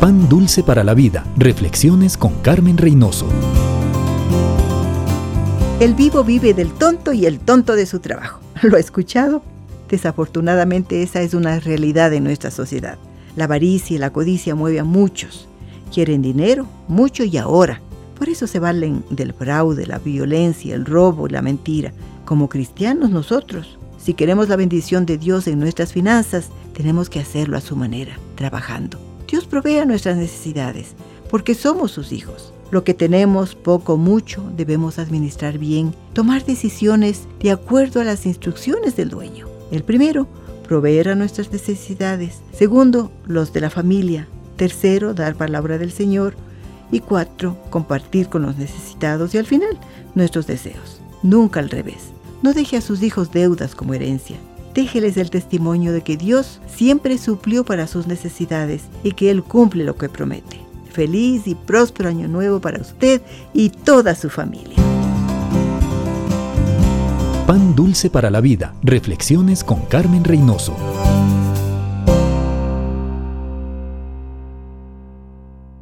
Pan Dulce para la Vida. Reflexiones con Carmen Reynoso. El vivo vive del tonto y el tonto de su trabajo. ¿Lo ha escuchado? Desafortunadamente esa es una realidad en nuestra sociedad. La avaricia y la codicia mueven a muchos. Quieren dinero, mucho y ahora. Por eso se valen del fraude, la violencia, el robo la mentira. Como cristianos nosotros, si queremos la bendición de Dios en nuestras finanzas, tenemos que hacerlo a su manera, trabajando. Dios provee nuestras necesidades, porque somos sus hijos. Lo que tenemos, poco o mucho, debemos administrar bien, tomar decisiones de acuerdo a las instrucciones del dueño. El primero, proveer a nuestras necesidades. Segundo, los de la familia. Tercero, dar palabra del Señor. Y cuatro, compartir con los necesitados. Y al final, nuestros deseos. Nunca al revés. No deje a sus hijos deudas como herencia déjeles el testimonio de que Dios siempre suplió para sus necesidades y que Él cumple lo que promete. Feliz y próspero año nuevo para usted y toda su familia. Pan dulce para la vida. Reflexiones con Carmen Reynoso.